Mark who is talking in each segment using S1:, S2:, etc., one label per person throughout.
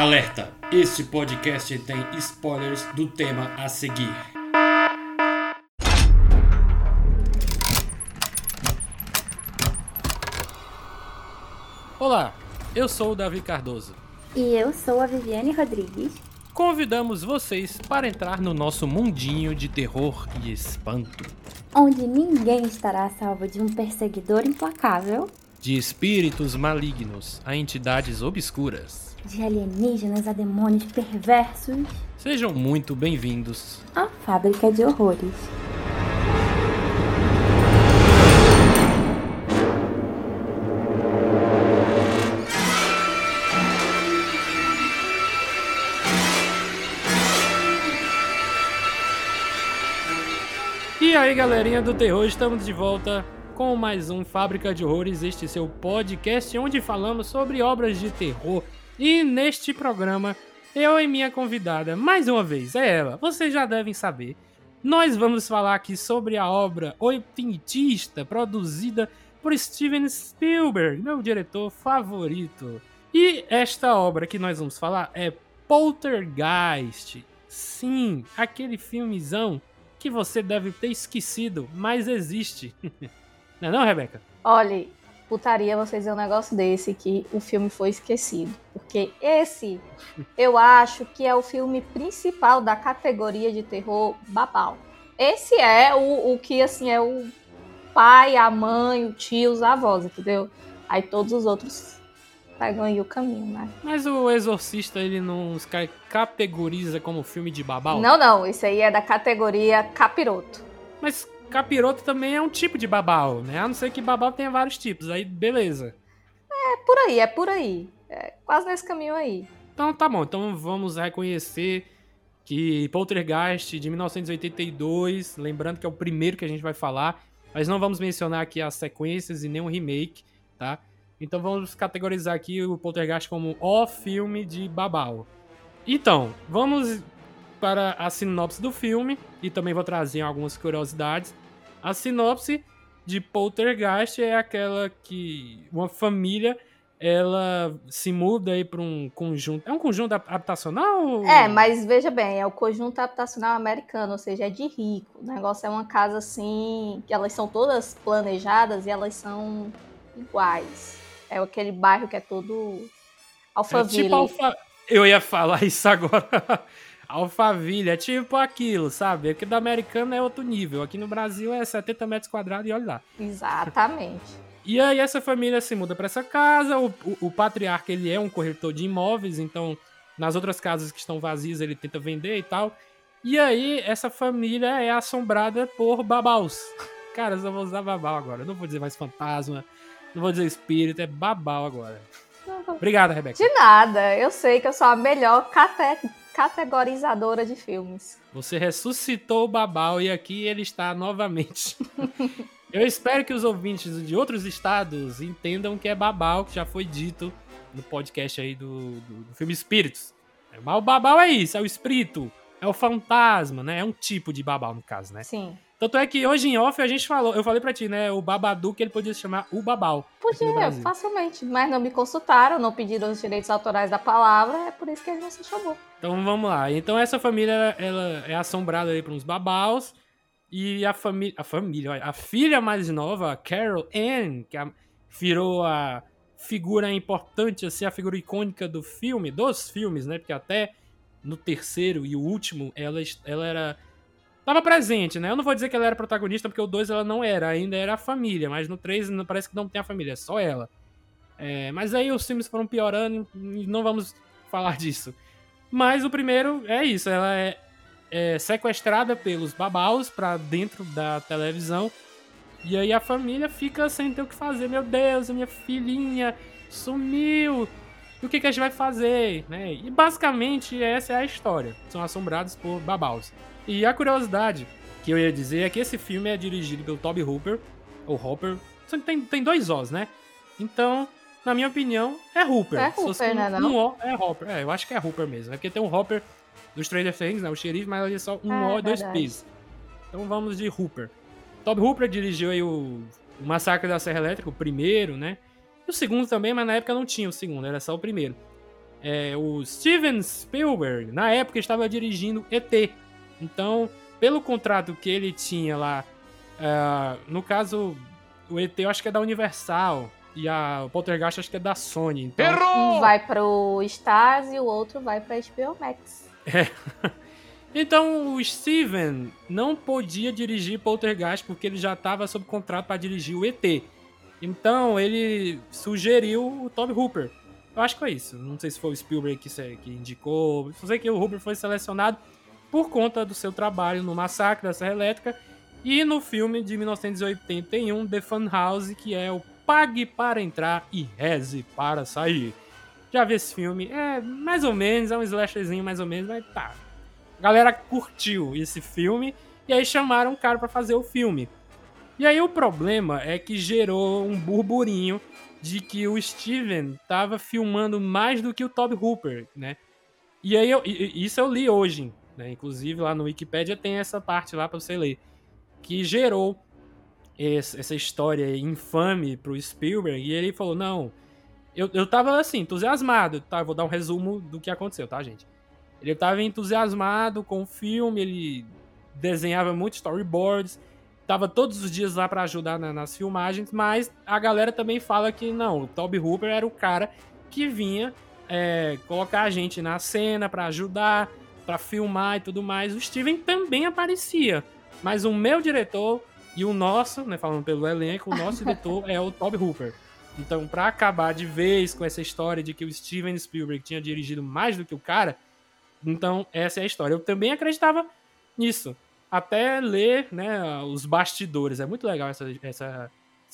S1: Alerta! Este podcast tem spoilers do tema a seguir.
S2: Olá, eu sou o Davi Cardoso.
S3: E eu sou a Viviane Rodrigues.
S2: Convidamos vocês para entrar no nosso mundinho de terror e espanto.
S3: Onde ninguém estará a salvo de um perseguidor implacável.
S2: De espíritos malignos a entidades obscuras.
S3: De alienígenas a demônios perversos.
S2: Sejam muito bem-vindos
S3: à Fábrica de Horrores.
S2: E aí, galerinha do terror, estamos de volta com mais um Fábrica de Horrores, este seu podcast onde falamos sobre obras de terror. E neste programa, eu e minha convidada, mais uma vez, é ela, vocês já devem saber. Nós vamos falar aqui sobre a obra oitentista produzida por Steven Spielberg, meu diretor favorito. E esta obra que nós vamos falar é Poltergeist. Sim, aquele filmezão que você deve ter esquecido, mas existe. não é não, Rebeca?
S4: Olha, putaria você dizer um negócio desse que o filme foi esquecido. Porque esse, eu acho que é o filme principal da categoria de terror babau. Esse é o, o que, assim, é o pai, a mãe, o tio, os avós, entendeu? Aí todos os outros pegam aí o caminho, né?
S2: Mas o Exorcista, ele não categoriza como filme de babau?
S4: Não, não. Isso aí é da categoria capiroto.
S2: Mas capiroto também é um tipo de babau, né? A não ser que babau tenha vários tipos. Aí, beleza.
S4: É por aí, é por aí. É quase nesse caminho aí.
S2: Então tá bom. Então vamos reconhecer que Poltergeist de 1982, lembrando que é o primeiro que a gente vai falar, mas não vamos mencionar aqui as sequências e nem um remake, tá? Então vamos categorizar aqui o Poltergeist como o filme de Babau. Então, vamos para a sinopse do filme e também vou trazer algumas curiosidades. A sinopse de Poltergeist é aquela que uma família ela se muda aí para um conjunto. É um conjunto habitacional?
S4: É, mas veja bem, é o conjunto habitacional americano, ou seja, é de rico. O negócio é uma casa assim, que elas são todas planejadas e elas são iguais. É aquele bairro que é todo Alphaville. É tipo Alfa...
S2: Eu ia falar isso agora. Alphaville, é tipo aquilo, sabe? Aqui do americano é outro nível. Aqui no Brasil é 70 metros quadrados e olha lá.
S4: Exatamente.
S2: E aí essa família se muda para essa casa. O, o, o, patriarca, ele é um corretor de imóveis, então nas outras casas que estão vazias ele tenta vender e tal. E aí essa família é assombrada por babaus. Cara, eu só vou usar babau agora. Eu não vou dizer mais fantasma, não vou dizer espírito, é babau agora. Obrigado, Rebeca.
S4: De nada. Eu sei que eu sou a melhor cate categorizadora de filmes.
S2: Você ressuscitou o babau e aqui ele está novamente. eu espero que os ouvintes de outros estados entendam que é babau, que já foi dito no podcast aí do, do, do filme Espíritos. Mas o babau é isso, é o espírito, é o fantasma, né? É um tipo de babau, no caso, né?
S4: Sim.
S2: Tanto é que hoje em off a gente falou, eu falei pra ti, né? O Babadook ele podia se chamar o Babau.
S4: Podia, facilmente. Mas não me consultaram, não pediram os direitos autorais da palavra, é por isso que ele não se chamou.
S2: Então vamos lá. Então essa família ela é assombrada aí por uns babaus. E a família. A família, a filha mais nova, a Carol Ann, que virou a figura importante, assim, a figura icônica do filme, dos filmes, né? Porque até no terceiro e o último, ela, ela era tava presente, né? Eu não vou dizer que ela era protagonista, porque o 2 ela não era, ainda era a família, mas no 3 parece que não tem a família, é só ela. É, mas aí os filmes foram piorando e não vamos falar disso. Mas o primeiro é isso, ela é, é sequestrada pelos babaus para dentro da televisão. E aí a família fica sem ter o que fazer. Meu Deus, a minha filhinha sumiu. E o que, que a gente vai fazer? Né? E basicamente essa é a história. São assombrados por babaus. E a curiosidade que eu ia dizer é que esse filme é dirigido pelo Toby Hooper, ou Hopper. Tem, tem dois Os, né? Então, na minha opinião, é Hooper.
S4: É Hooper, né?
S2: Um, um O é Hopper. É, eu acho que é Hooper mesmo. É porque tem um Hopper dos Stranger Things, né? O xerife, mas ele é só um é, O e dois P's. Então vamos de Hooper. Toby Hooper dirigiu aí o, o Massacre da Serra Elétrica, o primeiro, né? E o segundo também, mas na época não tinha o segundo, era só o primeiro. é, o Steven Spielberg, na época, estava dirigindo ET. Então, pelo contrato que ele tinha lá, uh, no caso, o ET eu acho que é da Universal. E a, o Poltergeist acho que é da Sony. Então...
S4: Errou! Um vai pro Stars e o outro vai pra HBO Max.
S2: É. Então o Steven não podia dirigir Poltergeist porque ele já estava sob contrato para dirigir o ET. Então ele sugeriu o Toby Hooper. Eu acho que foi isso. Não sei se foi o Spielberg que, que indicou. Só sei que o Hooper foi selecionado por conta do seu trabalho no Massacre da Serra Elétrica e no filme de 1981 The Funhouse, que é o Pague para entrar e reze para sair. Já vi esse filme, é mais ou menos, é um slasherzinho mais ou menos, mas tá. A galera curtiu esse filme e aí chamaram o cara para fazer o filme. E aí o problema é que gerou um burburinho de que o Steven tava filmando mais do que o Toby Hooper, né? E aí eu, isso eu li hoje, né? Inclusive lá no Wikipedia tem essa parte lá para você ler, que gerou essa história infame pro Spielberg, e ele falou, não, eu, eu tava assim, entusiasmado, tá? Vou dar um resumo do que aconteceu, tá, gente? Ele tava entusiasmado com o filme, ele desenhava muitos storyboards, tava todos os dias lá para ajudar na, nas filmagens, mas a galera também fala que não, o Toby Hooper era o cara que vinha é, colocar a gente na cena para ajudar, para filmar e tudo mais. O Steven também aparecia, mas o meu diretor e o nosso, né, falando pelo elenco, o nosso diretor é o Toby Hooper. Então, para acabar de vez com essa história de que o Steven Spielberg tinha dirigido mais do que o cara, então essa é a história. Eu também acreditava nisso. Até ler né, os bastidores. É muito legal essa, essa,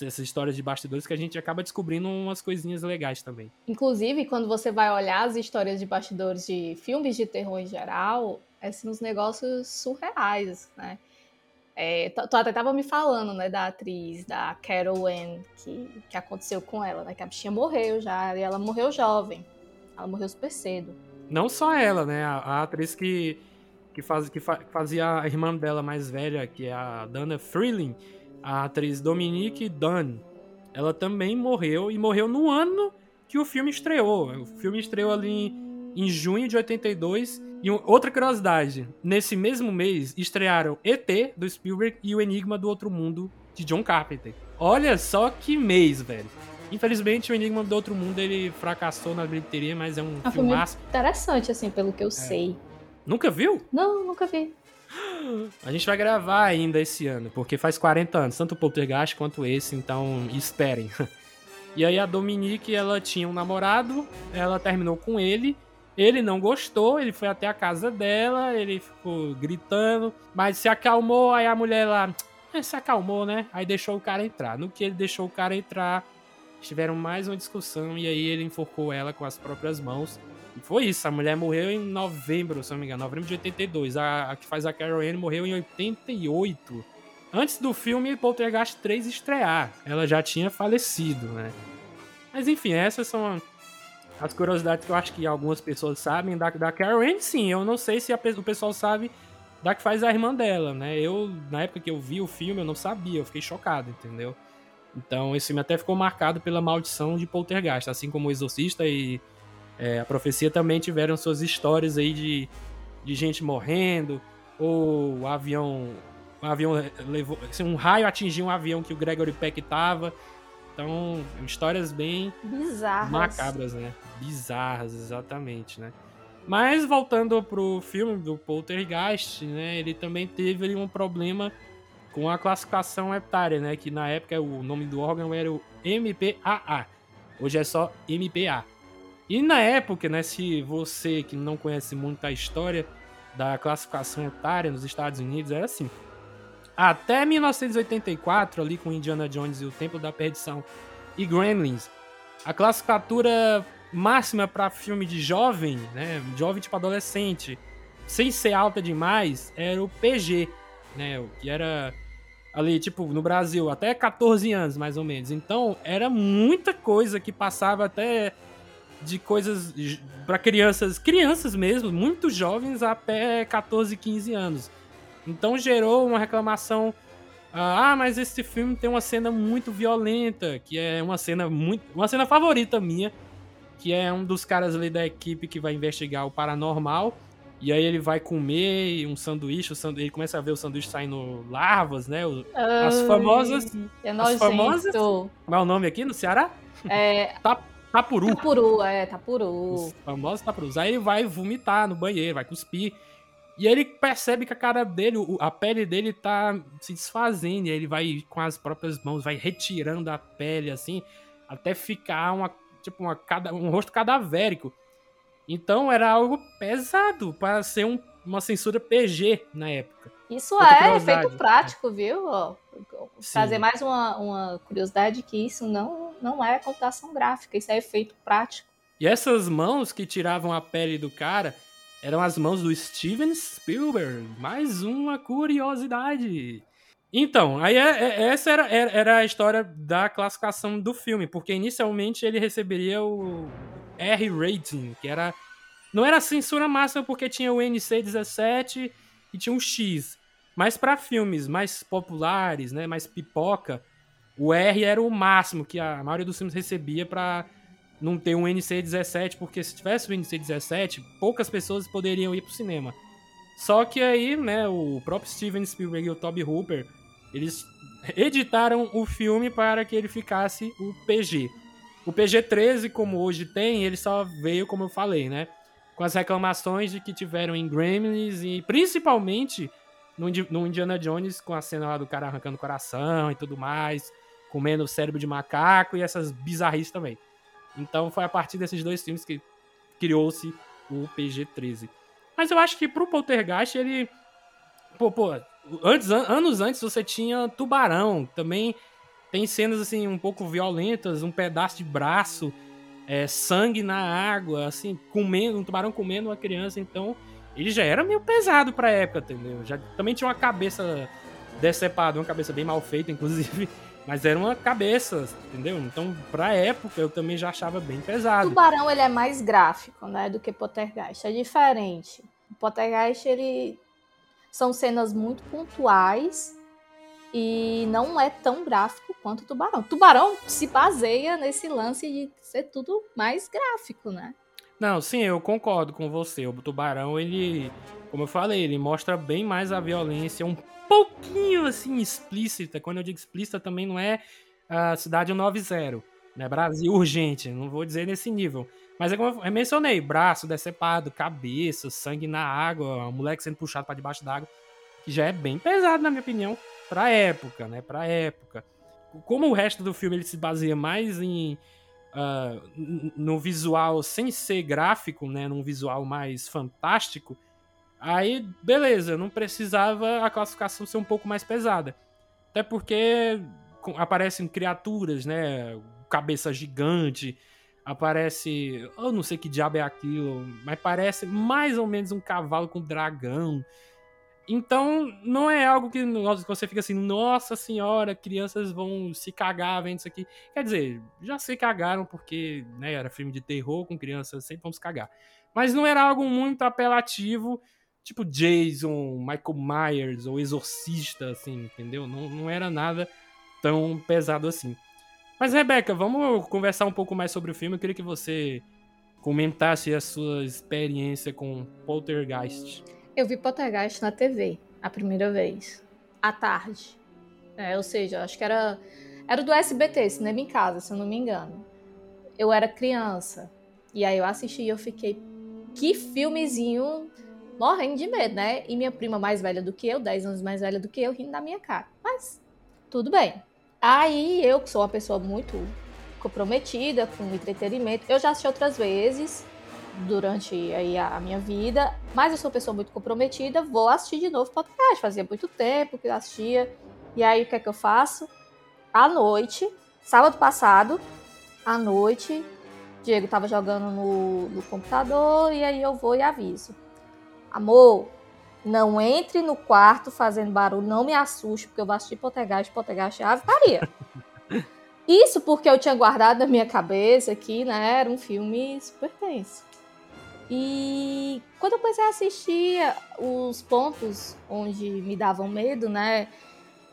S2: essa história de bastidores que a gente acaba descobrindo umas coisinhas legais também.
S4: Inclusive, quando você vai olhar as histórias de bastidores de filmes de terror em geral, é assim, uns negócios surreais, né? É, tu, até tava me falando, né, da atriz, da Carol Ann, que, que aconteceu com ela, né? Que a bichinha morreu já, e ela morreu jovem. Ela morreu super cedo.
S2: Não só ela, né? A, a atriz que, que, faz, que fa, fazia a irmã dela mais velha, que é a Dana Freeling, a atriz Dominique Dunn. Ela também morreu, e morreu no ano que o filme estreou. O filme estreou ali em, junho de 82, e outra curiosidade, nesse mesmo mês estrearam ET do Spielberg e O Enigma do Outro Mundo de John Carpenter. Olha só que mês, velho. Infelizmente, o Enigma do Outro Mundo ele fracassou na bilheteria, mas é um
S4: é
S2: filmaço.
S4: interessante, assim, pelo que eu é. sei.
S2: Nunca viu?
S4: Não, nunca vi.
S2: A gente vai gravar ainda esse ano, porque faz 40 anos, tanto o Poltergeist quanto esse, então esperem. E aí a Dominique, ela tinha um namorado, ela terminou com ele, ele não gostou, ele foi até a casa dela, ele ficou gritando, mas se acalmou, aí a mulher lá eh, se acalmou, né? Aí deixou o cara entrar. No que ele deixou o cara entrar, tiveram mais uma discussão e aí ele enforcou ela com as próprias mãos. Foi isso, a mulher morreu em novembro, se não me engano, novembro de 82. A, a que faz a Carol Anne morreu em 88. Antes do filme Poltergeist 3 estrear, ela já tinha falecido, né? Mas enfim, essas são as curiosidades que eu acho que algumas pessoas sabem da, da Karen, sim. Eu não sei se a, o pessoal sabe da que faz a irmã dela, né? Eu, na época que eu vi o filme, eu não sabia, eu fiquei chocado, entendeu? Então, esse filme até ficou marcado pela maldição de Poltergeist, assim como o Exorcista e é, a Profecia também tiveram suas histórias aí de, de gente morrendo, ou o avião, um avião levou, assim, um raio atingiu um avião que o Gregory Peck tava, então, histórias bem
S4: bizarras,
S2: macabras, né? Bizarras, exatamente, né? Mas voltando pro filme do Poltergeist, né? Ele também teve um problema com a classificação etária, né? Que na época o nome do órgão era o MPAA. Hoje é só MPA. E na época, né? Se você que não conhece muito a história da classificação etária nos Estados Unidos, era assim até 1984, ali com Indiana Jones e o Templo da Perdição e Gremlins, a classificatura máxima para filme de jovem, né, jovem tipo adolescente, sem ser alta demais, era o PG, né, que era ali tipo no Brasil até 14 anos mais ou menos. Então, era muita coisa que passava até de coisas para crianças, crianças mesmo, muito jovens até 14, 15 anos. Então gerou uma reclamação. Ah, mas esse filme tem uma cena muito violenta, que é uma cena muito. Uma cena favorita minha. que é um dos caras ali da equipe que vai investigar o paranormal. E aí ele vai comer um sanduíche, o sanduíche ele começa a ver o sanduíche saindo larvas, né? As
S4: Ai,
S2: famosas.
S4: É
S2: as famosas- Como é o nome aqui no Ceará?
S4: É,
S2: Tapuru.
S4: tapuru, é, tapuru.
S2: Os famosos tapurus. Aí ele vai vomitar no banheiro, vai cuspir. E aí ele percebe que a cara dele, a pele dele tá se desfazendo. E aí ele vai com as próprias mãos, vai retirando a pele, assim, até ficar uma, tipo, uma, um rosto cadavérico. Então era algo pesado para ser um- uma censura PG na época.
S4: Isso
S2: Outra
S4: é efeito prático, viu? Ó. Trazer mais uma, uma curiosidade que isso não, não é computação gráfica, isso é efeito prático.
S2: E essas mãos que tiravam a pele do cara eram as mãos do Steven Spielberg. Mais uma curiosidade. Então, aí é- é- essa era, era, a história da classificação do filme, porque inicialmente ele receberia o R rating, que era não era censura máxima porque tinha o NC17 e tinha um X, mas para filmes mais populares, né, mais pipoca, o R era o máximo que a maioria dos filmes recebia para não ter um NC17, porque se tivesse o NC17, poucas pessoas poderiam ir pro cinema. Só que aí, né, o próprio Steven Spielberg e o Toby Hooper, eles editaram o filme para que ele ficasse o PG. O PG-13, como hoje tem, ele só veio, como eu falei, né, com as reclamações de que tiveram em Gremlins e principalmente no Indiana Jones, com a cena lá do cara arrancando o coração e tudo mais, comendo cérebro de macaco e essas bizarrices também. Então foi a partir desses dois filmes que criou-se o PG-13. Mas eu acho que pro Poltergeist ele. Pô, pô, antes, an- anos antes você tinha Tubarão, também tem cenas assim um pouco violentas, um pedaço de braço, é, sangue na água, assim, comendo, um tubarão comendo uma criança, então ele já era meio pesado pra época, entendeu? Já também tinha uma cabeça decepada, uma cabeça bem mal feita, inclusive. Mas era uma cabeça, entendeu? Então, pra época, eu também já achava bem pesado.
S4: Tubarão ele é mais gráfico, né, do que Poltergeist. É diferente. O Poltergeist ele são cenas muito pontuais e não é tão gráfico quanto o Tubarão. Tubarão se baseia nesse lance de ser tudo mais gráfico, né?
S2: Não, sim, eu concordo com você. O Tubarão, ele, como eu falei, ele mostra bem mais a violência, um pouquinho assim explícita. Quando eu digo explícita, também não é a cidade 90, né? Brasil urgente, não vou dizer nesse nível. Mas é como eu mencionei, braço decepado, cabeça, sangue na água, o moleque sendo puxado para debaixo d'água, que já é bem pesado, na minha opinião, pra época, né? Pra época. Como o resto do filme ele se baseia mais em n- no visual sem ser gráfico, né, num visual mais fantástico, aí beleza, não precisava a classificação ser um pouco mais pesada. Até porque aparecem criaturas, né, cabeça gigante, aparece, eu não sei que diabo é aquilo, mas parece mais ou menos um cavalo com dragão. Então, não é algo que você fica assim, nossa senhora, crianças vão se cagar vendo isso aqui. Quer dizer, já se cagaram porque né, era filme de terror com crianças, sempre vão se cagar. Mas não era algo muito apelativo, tipo Jason, Michael Myers ou Exorcista, assim, entendeu? Não, não era nada tão pesado assim. Mas, Rebeca, vamos conversar um pouco mais sobre o filme. Eu queria que você comentasse a sua experiência com Poltergeist.
S4: Eu vi Poltergeist na TV, a primeira vez, à tarde. É, ou seja, acho que era, era do SBT, Cinema em Casa, se eu não me engano. Eu era criança. E aí eu assisti e eu fiquei. Que filmezinho morrendo de medo, né? E minha prima mais velha do que eu, 10 anos mais velha do que eu, rindo da minha cara. Mas, tudo bem. Aí eu, que sou uma pessoa muito comprometida com entretenimento, eu já assisti outras vezes durante aí a minha vida, mas eu sou uma pessoa muito comprometida, vou assistir de novo podcast. Fazia muito tempo que eu assistia. E aí o que é que eu faço? À noite, sábado passado, à noite, Diego tava jogando no, no computador e aí eu vou e aviso. Amor, não entre no quarto fazendo barulho, não me assuste, porque eu vou assistir Poltergeist, Poltergeist é Ave Maria. Isso porque eu tinha guardado na minha cabeça que, né, era um filme super tenso. E quando eu comecei a assistir os pontos onde me davam medo, né?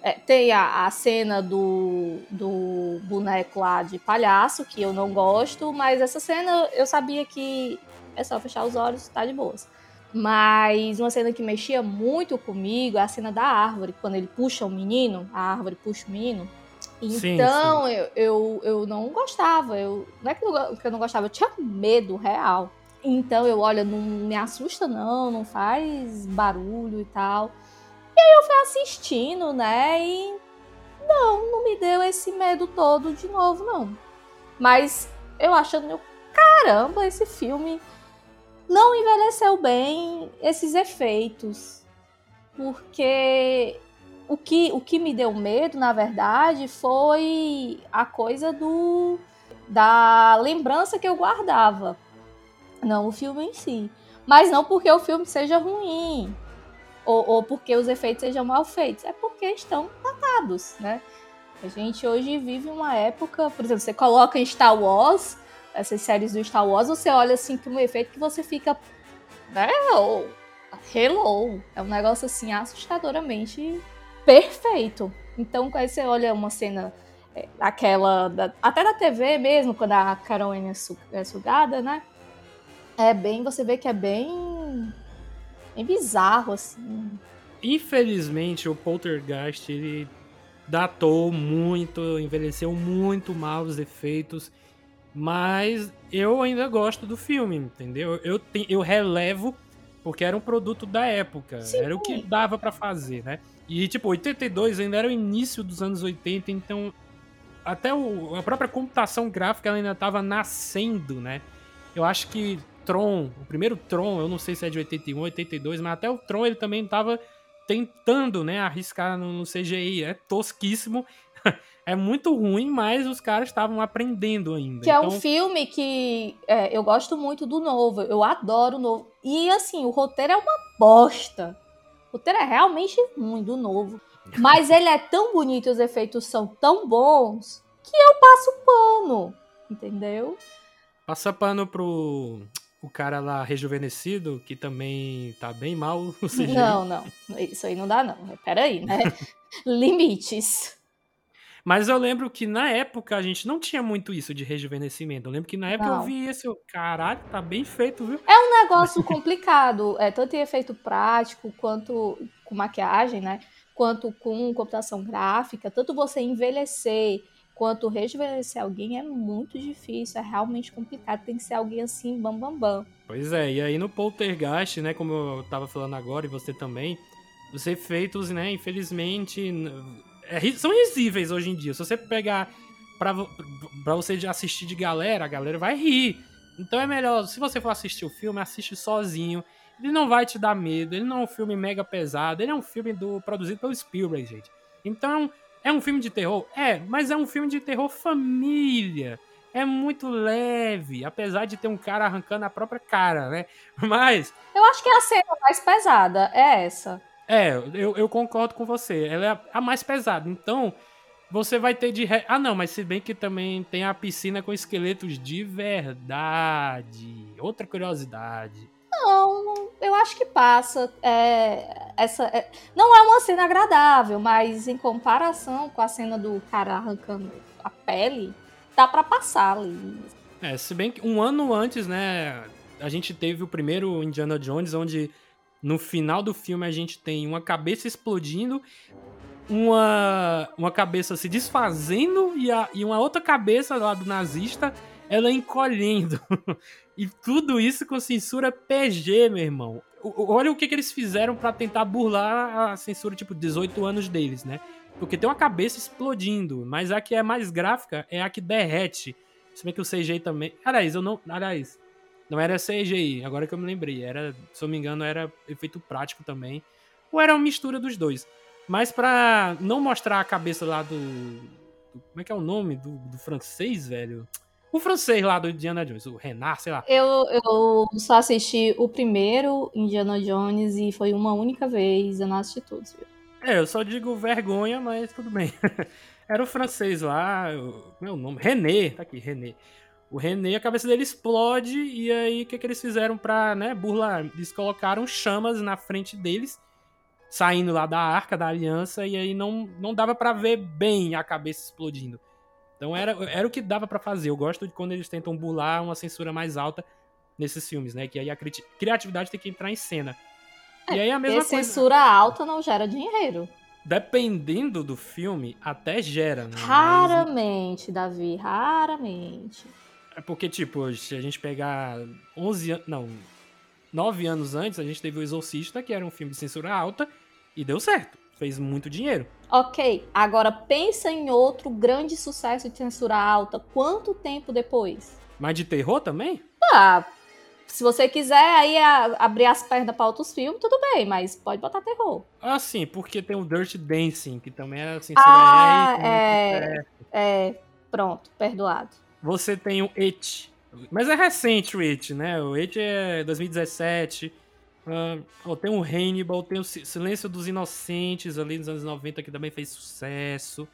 S4: É, tem a, a cena do, do boneco lá de palhaço, que eu não gosto, mas essa cena eu sabia que é só fechar os olhos, tá de boas. Mas uma cena que mexia muito comigo é a cena da árvore, quando ele puxa o menino, a árvore puxa o menino. Então, sim, sim. Eu, eu, eu não gostava. Eu, não é que eu, que eu não gostava, eu tinha medo real. Então eu, olha, não me assusta não, não faz barulho e tal. E aí eu fui assistindo, né? E não, não me deu esse medo todo de novo, não. Mas eu achando, caramba, esse filme não envelheceu bem esses efeitos. Porque o que, o que me deu medo, na verdade, foi a coisa do da lembrança que eu guardava. Não o filme em si. Mas não porque o filme seja ruim. Ou, ou porque os efeitos sejam mal feitos. É porque estão datados, né? A gente hoje vive uma época, por exemplo, você coloca em Star Wars, essas séries do Star Wars, você olha assim para um efeito que você fica. Né? Hello! É um negócio assim assustadoramente perfeito. Então, quando você olha uma cena, é, aquela. Da, até da TV mesmo, quando a Carol é, é sugada, né? É bem. Você vê que é bem. bem bizarro, assim.
S2: Infelizmente, o Poltergeist, ele datou muito, envelheceu muito mal os efeitos. Mas eu ainda gosto do filme, entendeu? Eu, te, eu relevo porque era um produto da época, Sim. era o que dava para fazer, né? E tipo, 82 ainda era o início dos anos 80, então até o, a própria computação gráfica ainda estava nascendo, né? Eu acho que Tron, o primeiro Tron, eu não sei se é de 81, 82, mas até o Tron ele também estava tentando, né, arriscar no, no CGI. É tosquíssimo, é muito ruim, mas os caras estavam aprendendo ainda.
S4: Que então... é um filme que é, eu gosto muito do novo, eu adoro o novo. E assim, o roteiro é uma bosta. O roteiro é realmente ruim do novo. Mas ele é tão bonito, os efeitos são tão bons, que eu passo pano, entendeu?
S2: Passa pano pro o cara lá rejuvenescido, que também tá bem mal.
S4: Não, não. Isso aí não dá, não. Peraí, né? Limites.
S2: Mas eu lembro que na época a gente não tinha muito isso de rejuvenescimento. Eu lembro que na época não. eu vi esse, eu, caralho, tá bem feito, viu?
S4: É um negócio complicado, é, tanto em efeito prático quanto com maquiagem, né? Quanto com computação gráfica, tanto você envelhecer quanto rejuvenescer alguém é muito difícil, é realmente complicado, tem que ser alguém assim, bam bam bam.
S2: Pois é, e aí no Poltergeist, né, como eu tava falando agora e você também, os efeitos, né, infelizmente é, são risíveis hoje em dia. Se você pegar pra, pra você assistir de galera, a galera vai rir. Então é melhor, se você for assistir o filme, assiste sozinho. Ele não vai te dar medo, ele não é um filme mega pesado, ele é um filme do, produzido pelo Spielberg, gente. Então, é um filme de terror? É, mas é um filme de terror família. É muito leve, apesar de ter um cara arrancando a própria cara, né? Mas.
S4: Eu acho que a cena mais pesada é essa.
S2: É, eu, eu concordo com você. Ela é a mais pesada. Então, você vai ter de. Re... Ah, não, mas se bem que também tem a piscina com esqueletos de verdade. Outra curiosidade.
S4: Não, eu acho que passa. É, essa, é, não é uma cena agradável, mas em comparação com a cena do cara arrancando a pele, dá para passar ali.
S2: É, se bem que um ano antes, né, a gente teve o primeiro Indiana Jones, onde no final do filme a gente tem uma cabeça explodindo, uma, uma cabeça se desfazendo e, a, e uma outra cabeça lá do nazista ela encolhendo. e tudo isso com censura PG, meu irmão. Olha o que, que eles fizeram para tentar burlar a censura, tipo, 18 anos deles, né? Porque tem uma cabeça explodindo, mas a que é mais gráfica é a que derrete. Se bem que o CGI também. Aliás, eu não. Aliás, não era CGI, agora que eu me lembrei. Era, se eu me engano, era efeito prático também. Ou era uma mistura dos dois. Mas pra não mostrar a cabeça lá do. do como é que é o nome do, do francês, velho? O francês lá do Indiana Jones, o Renard, sei lá.
S4: Eu, eu só assisti o primeiro Indiana Jones e foi uma única vez, eu não assisti todos, viu?
S2: É, eu só digo vergonha, mas tudo bem. Era o francês lá, como é o nome? René, tá aqui, René. O René, a cabeça dele explode, e aí o que, que eles fizeram pra, né, burlar? Eles colocaram chamas na frente deles, saindo lá da arca da aliança e aí não, não dava para ver bem a cabeça explodindo. Então era, era o que dava para fazer. Eu gosto de quando eles tentam bular uma censura mais alta nesses filmes, né? Que aí a cri criatividade tem que entrar em cena.
S4: E aí a mesma e coisa. censura alta não gera dinheiro.
S2: Dependendo do filme, até gera, né?
S4: Raramente. Davi, raramente.
S2: É porque, tipo, se a gente pegar 11 anos. Não, 9 anos antes, a gente teve O Exorcista, que era um filme de censura alta, e deu certo. Fez muito dinheiro.
S4: Ok, agora pensa em outro grande sucesso de censura alta. Quanto tempo depois?
S2: Mas de terror também?
S4: Ah, se você quiser aí a, abrir as pernas para outros filmes, tudo bem, mas pode botar terror.
S2: Ah, sim, porque tem o Dirt Dancing, que também é censura
S4: ah, R. É, é, pronto, perdoado.
S2: Você tem o It. Mas é recente o It, né? O It é 2017. Uh, oh, tem o Hannibal, tem o Silêncio dos Inocentes ali nos anos 90, que também fez sucesso.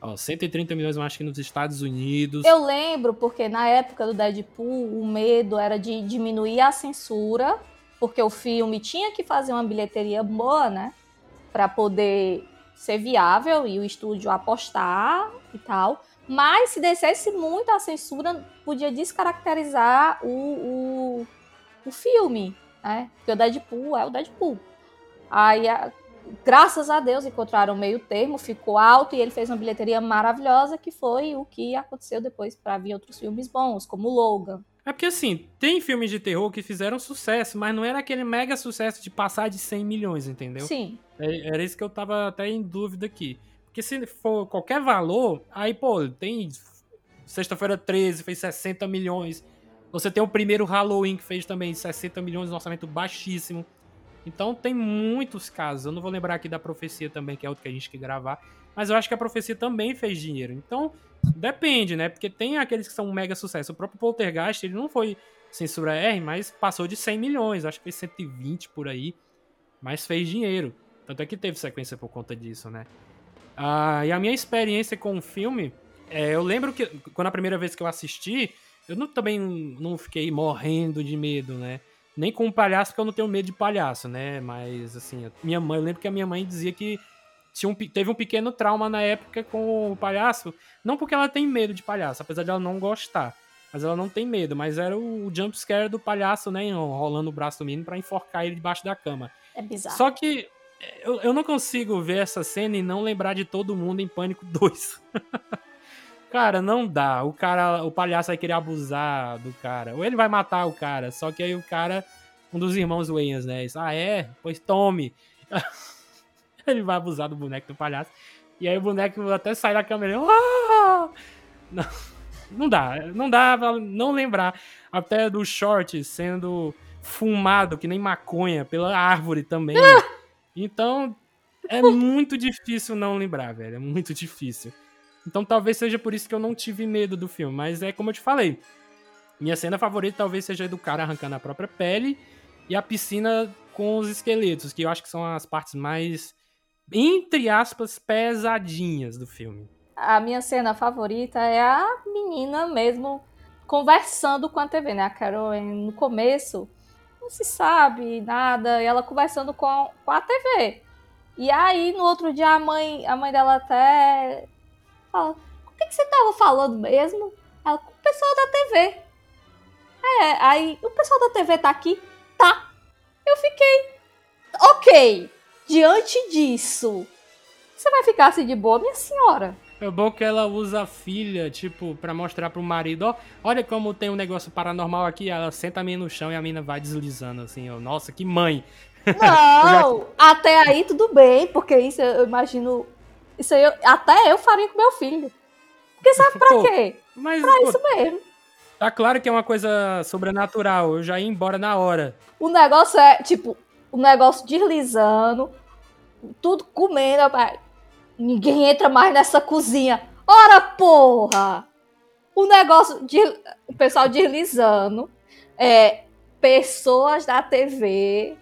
S2: Ó, 130 milhões, eu acho que nos Estados Unidos.
S4: Eu lembro, porque na época do Deadpool, o medo era de diminuir a censura, porque o filme tinha que fazer uma bilheteria boa, né? Pra poder ser viável e o estúdio apostar e tal. Mas se descesse muito a censura, podia descaracterizar o, o, o filme, né? Porque o Deadpool é o Deadpool. Aí, graças a Deus, encontraram meio termo, ficou alto e ele fez uma bilheteria maravilhosa, que foi o que aconteceu depois para vir outros filmes bons, como Logan.
S2: É porque assim, tem filmes de terror que fizeram sucesso, mas não era aquele mega sucesso de passar de 100 milhões, entendeu?
S4: Sim.
S2: É, era isso que eu tava até em dúvida aqui. Porque se for qualquer valor, aí, pô, tem. Sexta-feira 13 fez 60 milhões. Você tem o primeiro Halloween que fez também 60 milhões, um orçamento baixíssimo. Então tem muitos casos. Eu não vou lembrar aqui da Profecia também, que é outro que a gente que gravar. Mas eu acho que a Profecia também fez dinheiro. Então, depende, né? Porque tem aqueles que são um mega sucesso. O próprio Poltergeist, ele não foi censura R, mas passou de 100 milhões. Acho que fez 120 por aí. Mas fez dinheiro. Tanto é que teve sequência por conta disso, né? Ah, e a minha experiência com o filme, é, eu lembro que quando a primeira vez que eu assisti, eu não, também não fiquei morrendo de medo, né? Nem com o palhaço, porque eu não tenho medo de palhaço, né? Mas, assim, minha mãe, eu lembro que a minha mãe dizia que tinha um, teve um pequeno trauma na época com o palhaço. Não porque ela tem medo de palhaço, apesar de ela não gostar. Mas ela não tem medo, mas era o, o jump scare do palhaço, né? Rolando o braço do menino pra enforcar ele debaixo da cama.
S4: É bizarro.
S2: Só que eu, eu não consigo ver essa cena e não lembrar de todo mundo em Pânico 2. cara, não dá. O cara, o palhaço vai querer abusar do cara. Ou ele vai matar o cara. Só que aí o cara, um dos irmãos Wayans, né? Ah, é? Pois tome. ele vai abusar do boneco do palhaço. E aí o boneco até sai da câmera. Ah! Não, não dá. Não dá pra não lembrar. Até do short sendo fumado, que nem maconha, pela árvore também. Então, é muito difícil não lembrar, velho. É muito difícil. Então, talvez seja por isso que eu não tive medo do filme. Mas é como eu te falei. Minha cena favorita talvez seja do cara arrancando a própria pele e a piscina com os esqueletos, que eu acho que são as partes mais, entre aspas, pesadinhas do filme.
S4: A minha cena favorita é a menina mesmo conversando com a TV, né? A Carol no começo não se sabe nada, e ela conversando com, com a TV. E aí, no outro dia, a mãe, a mãe dela até fala: O que, que você tava falando mesmo? Ela, com o pessoal da TV. É, aí, o pessoal da TV tá aqui? Tá. Eu fiquei. Ok. Diante disso, você vai ficar assim de boa, minha senhora?
S2: É bom que ela usa a filha, tipo, para mostrar pro marido, ó, olha como tem um negócio paranormal aqui, ela senta a mina no chão e a mina vai deslizando, assim, ó, nossa, que mãe.
S4: Não, já... até aí tudo bem, porque isso eu imagino, isso aí eu, até eu faria com meu filho. Porque sabe pra pô, quê? Mas, pra pô, isso mesmo.
S2: Tá claro que é uma coisa sobrenatural, eu já ia embora na hora.
S4: O negócio é, tipo, o negócio deslizando, tudo comendo, Ninguém entra mais nessa cozinha. Ora, porra! O negócio de. O pessoal deslizando. É, pessoas da TV.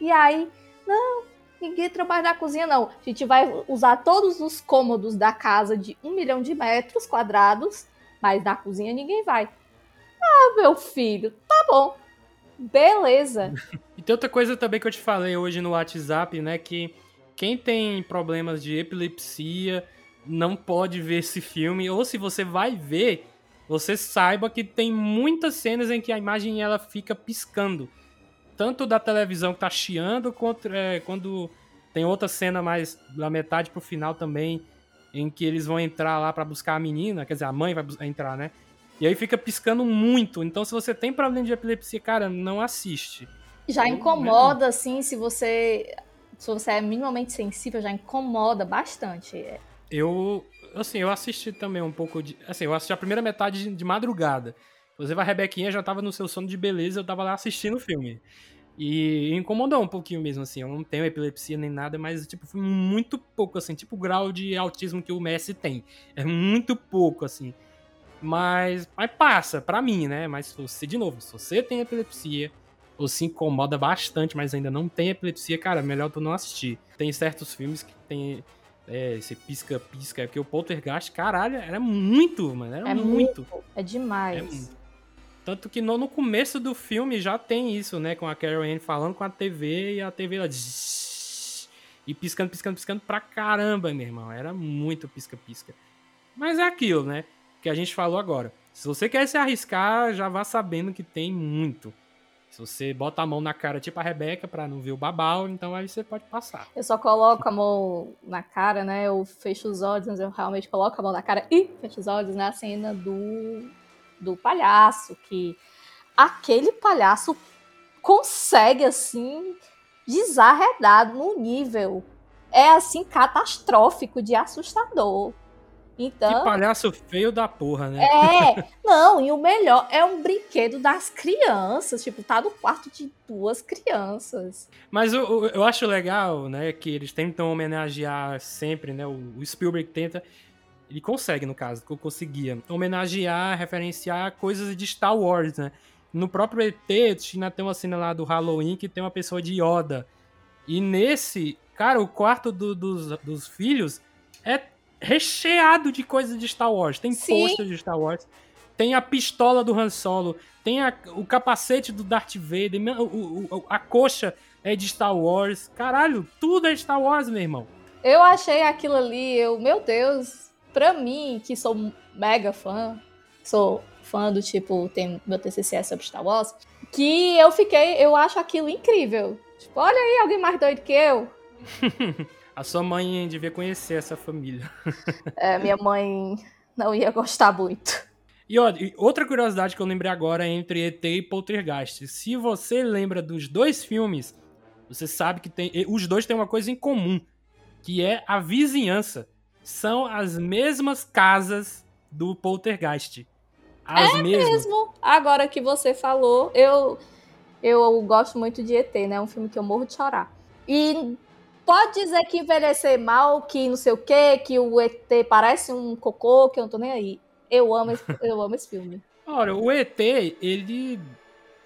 S4: E aí, não, ninguém entra mais na cozinha, não. A gente vai usar todos os cômodos da casa de um milhão de metros quadrados, mas na cozinha ninguém vai. Ah, meu filho, tá bom. Beleza.
S2: E tem outra coisa também que eu te falei hoje no WhatsApp, né? Que quem tem problemas de epilepsia não pode ver esse filme. Ou se você vai ver, você saiba que tem muitas cenas em que a imagem ela fica piscando. Tanto da televisão que tá chiando, quanto é, quando tem outra cena mais da metade pro final também, em que eles vão entrar lá para buscar a menina, quer dizer, a mãe vai entrar, né? E aí fica piscando muito. Então, se você tem problema de epilepsia, cara, não assiste.
S4: Já incomoda, assim, se você. Se você é minimamente sensível, já incomoda bastante.
S2: Eu. Assim, eu assisti também um pouco de. Assim, eu assisti a primeira metade de, madrugada. Inclusive, a Rebequinha já tava no seu sono de beleza, eu tava lá assistindo o filme. E incomodou um pouquinho mesmo, assim. Eu não tenho epilepsia nem nada, mas, tipo, foi muito pouco, assim. Tipo o grau de autismo que o Messi tem. É muito pouco, assim. Mas, mas passa, pra mim, né? Mas se você, de novo, se você tem epilepsia, ou se incomoda bastante, mas ainda não tem epilepsia, cara, melhor tu não assistir. Tem certos filmes que tem é, esse pisca-pisca, porque o Poltergeist, caralho, era muito, mano, era
S4: é
S2: muito.
S4: muito. É demais. É muito.
S2: Tanto que no, no, começo do filme já tem isso, né? Com a Carol Anne falando com a TV e a TV lá. E piscando, piscando, piscando pra caramba, meu irmão. Era muito pisca-pisca. Mas é aquilo, né? Que a gente falou agora. Se você quer se arriscar, já vá sabendo que tem muito. Se você bota a mão na cara, tipo a Rebeca, pra não ver o babau, então aí você pode passar.
S4: Eu só coloco a mão na cara, né? Eu fecho os olhos, eu realmente coloco a mão na cara e fecho os olhos na cena do, do palhaço, que aquele palhaço consegue, assim, desarredar no nível. É, assim, catastrófico de assustador. Então,
S2: que palhaço feio da porra, né?
S4: É, não, e o melhor é um brinquedo das crianças, tipo, tá no quarto de duas crianças.
S2: Mas eu, eu acho legal, né, que eles tentam homenagear sempre, né, o, Spielberg tenta, ele consegue, no caso, que eu conseguia, homenagear, referenciar coisas de Star Wars, né? No próprio ET, tinha tem uma cena lá do Halloween que tem uma pessoa de Yoda. E nesse, cara, o quarto do, dos, dos filhos é recheado de coisas de Star Wars. Tem pôster de Star Wars, tem a pistola do Han Solo, tem a, o capacete do Darth Vader, o, o, a coxa é de Star Wars. Caralho, tudo é Star Wars, meu irmão.
S4: Eu achei aquilo ali, eu, meu Deus, pra mim, que sou mega fã, sou fã do tipo, tem meu TCC é sobre Star Wars, que eu fiquei, eu acho aquilo incrível. Tipo, olha aí, alguém mais doido que eu.
S2: A sua mãe devia conhecer essa família.
S4: É, minha mãe não ia gostar muito.
S2: E ó, outra curiosidade que eu lembrei agora é entre ET e Poltergeist. Se você lembra dos dois filmes, você sabe que tem, os dois têm uma coisa em comum, que é a vizinhança. São as mesmas casas do Poltergeist. As
S4: é mesmas. mesmo. Agora que você falou, eu eu gosto muito de ET, né? É um filme que eu morro de chorar. E Pode dizer que envelhecer mal, que não sei o quê, que o ET parece um cocô, que eu não tô nem aí. Eu amo esse, eu amo esse filme.
S2: Olha, o ET, ele,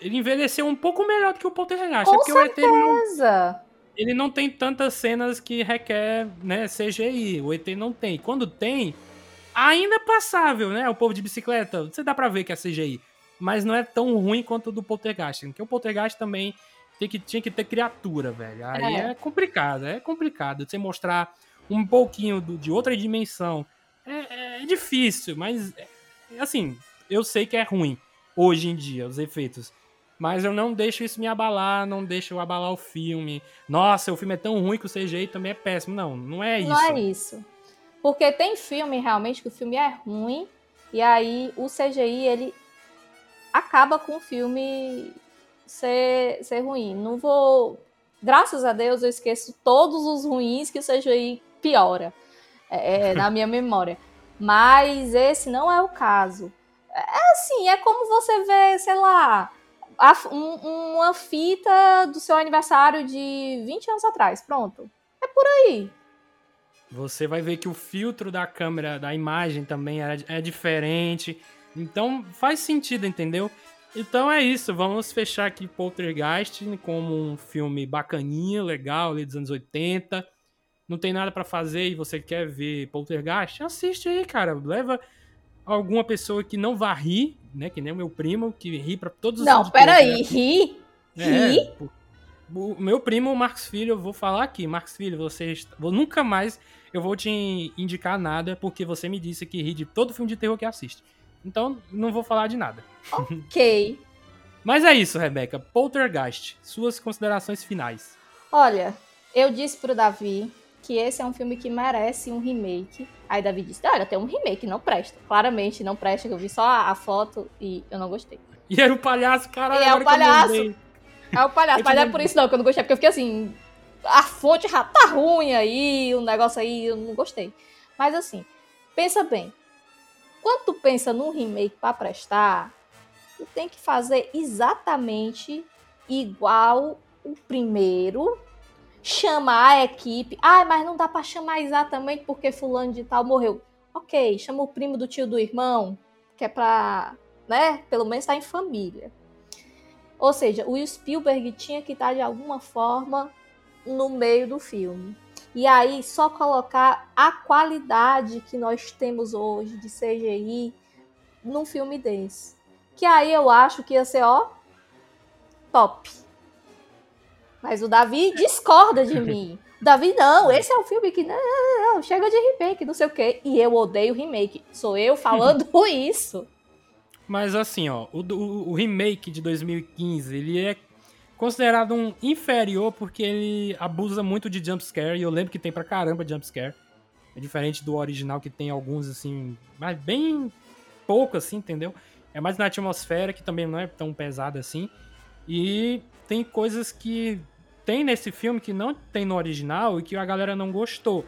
S2: ele envelheceu um pouco melhor do que o Poltergeist.
S4: Com é certeza!
S2: O ET não, ele não tem tantas cenas que requer né, CGI. O ET não tem. Quando tem, ainda é passável, né? O povo de bicicleta, você dá pra ver que é CGI. Mas não é tão ruim quanto o do Poltergeist. Porque o Poltergeist também tem que, tinha que ter criatura, velho. Aí é, é complicado, é complicado. Você mostrar um pouquinho do, de outra dimensão é, é difícil, mas é, assim, eu sei que é ruim hoje em dia, os efeitos. Mas eu não deixo isso me abalar, não deixo eu abalar o filme. Nossa, o filme é tão ruim que o CGI também é péssimo. Não, não é isso.
S4: Não é isso. Porque tem filme realmente que o filme é ruim e aí o CGI ele acaba com o filme ser, ser ruim. Não vou. Graças a Deus eu esqueço todos os ruins que o CGI piora é, é na minha memória. Mas esse não é o caso. É assim, é como você vê, sei lá, a, um, uma fita do seu aniversário de 20 anos atrás. Pronto. É por aí.
S2: Você vai ver que o filtro da câmera, da imagem também é, é diferente. Então faz sentido, entendeu? Então é isso, vamos fechar aqui Poltergeist como um filme bacaninha, legal, ali dos anos 80. Não tem nada para fazer e você quer ver Poltergeist? Assiste aí, cara. Leva alguma pessoa que não vá rir, né? Que nem o meu primo, que ri para todos os
S4: Não, peraí, ri? É, ri?
S2: O meu primo, o Marcos Filho, eu vou falar aqui. Marcos Filho, você vou nunca mais eu vou te indicar nada porque você me disse que ri de todo filme de terror que assiste. Então, não vou falar de nada.
S4: Ok.
S2: Mas é isso, Rebeca. Poltergeist, suas considerações finais.
S4: Olha, eu disse pro Davi que esse é um filme que merece um remake. Aí Davi disse: Olha, tem um remake, não presta. Claramente não presta, que eu vi só a, foto e eu não gostei.
S2: E era o palhaço, caralho.
S4: E é o
S2: agora que eu
S4: palhaço. É o palhaço, mas não é por isso não, que eu não gostei, porque eu fiquei assim. A fonte já tá ruim aí, o negócio aí, eu não gostei. Mas assim, pensa bem. Quando tu pensa num remake pra prestar, tu tem que fazer exatamente igual o primeiro. Chamar a equipe. Ah, mas não dá pra chamar exatamente porque fulano de tal morreu. Ok, chama o primo do tio do irmão, que é pra, né, pelo menos estar em família. Ou seja, o Spielberg tinha que estar de alguma forma no meio do filme. E aí, só colocar a qualidade que nós temos hoje de CGI num filme desse. Que aí eu acho que ia ser, ó, top. Mas o Davi discorda de mim. Davi, não, esse é um filme que. Não, não, não, chega de remake, não sei o quê. E eu odeio remake. Sou eu falando isso.
S2: Mas assim, ó, o, do- o remake de 2015, ele é considerado um inferior porque ele abusa muito de jumpscare, e eu lembro que tem pra caramba jumpscare. É diferente do original que tem alguns, assim, mas bem pouco, assim, entendeu? É mais na atmosfera, que também não é tão pesada assim. E tem coisas que tem nesse filme que não tem no original e que a galera não gostou.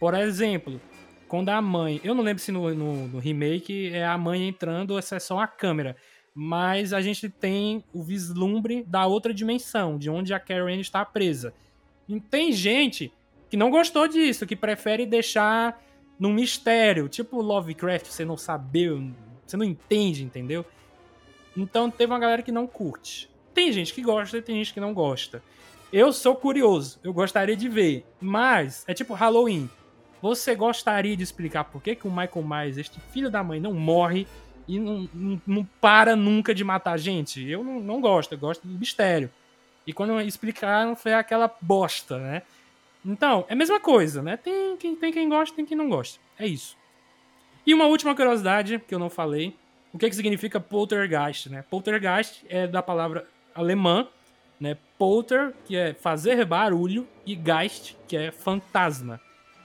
S2: Por exemplo, quando a mãe. Eu não lembro se no, no- no remake é a mãe entrando ou se é só a câmera. Mas a gente tem o vislumbre da outra dimensão, de onde a Karen está presa. E tem gente que não gostou disso, que prefere deixar num mistério, tipo Lovecraft, você não saber, você não entende, entendeu? Então teve uma galera que não curte. Tem gente que gosta e tem gente que não gosta. Eu sou curioso, eu gostaria de ver, mas é tipo Halloween. Você gostaria de explicar por que, que o Michael Myers, este filho da mãe, não morre e não, não, não para nunca de matar gente? Eu não, não gosto, eu gosto do mistério. E quando explicaram, foi aquela bosta, né? Então, é a mesma coisa, né? Tem quem, tem quem gosta, tem quem não gosta. É isso. E uma última curiosidade que eu não falei. O que, que significa poltergeist, né? Poltergeist é da palavra alemã, né? Polter, que é fazer barulho, e Geist, que é fantasma.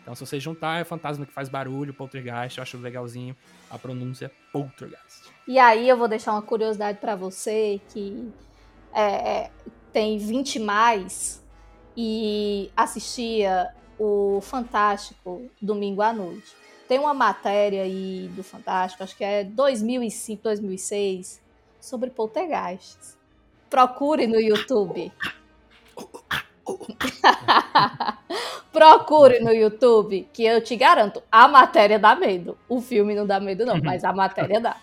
S2: Então, se você juntar, é fantasma que faz barulho, poltergeist, eu acho legalzinho a pronúncia poltergeist.
S4: E aí eu vou deixar uma curiosidade pra você que é, é, tem 20 mais e assistia o Fantástico domingo à noite. Tem uma matéria aí do Fantástico, acho que é 2005, 2006, sobre poltergeists. Procure no YouTube. Procure no YouTube, que eu te garanto, a matéria dá medo. O filme não dá medo, não, mas a matéria dá.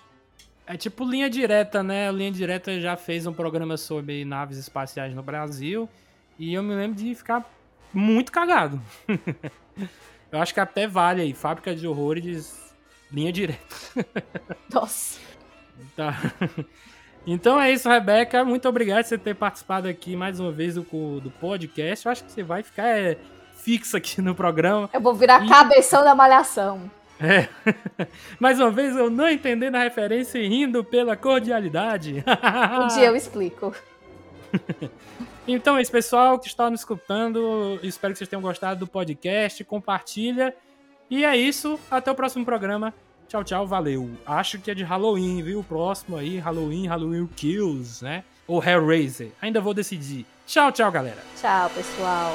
S2: É tipo linha direta, né? Linha direta já fez um programa sobre naves espaciais no Brasil e eu me lembro de ficar muito cagado. eu acho que até vale aí, fábrica de horrores, linha direta.
S4: Nossa.
S2: Tá. Então é isso, Rebeca. Muito obrigado por você ter participado aqui mais uma vez do, do podcast. Eu acho que você vai ficar é, fixo aqui no programa.
S4: Eu vou virar
S2: E-
S4: cabeção da malhação.
S2: É. Mais uma vez, eu não entendendo a referência e rindo pela cordialidade.
S4: Um dia eu explico.
S2: Então é isso, pessoal que está nos escutando. Espero que vocês tenham gostado do podcast. Compartilha. E é isso. Até o próximo programa. Tchau, tchau. Valeu. Acho que é de Halloween, viu? O próximo aí, Halloween, Halloween Kills, né? Ou Hellraiser. Ainda vou decidir. Tchau, tchau, galera.
S4: Tchau, pessoal.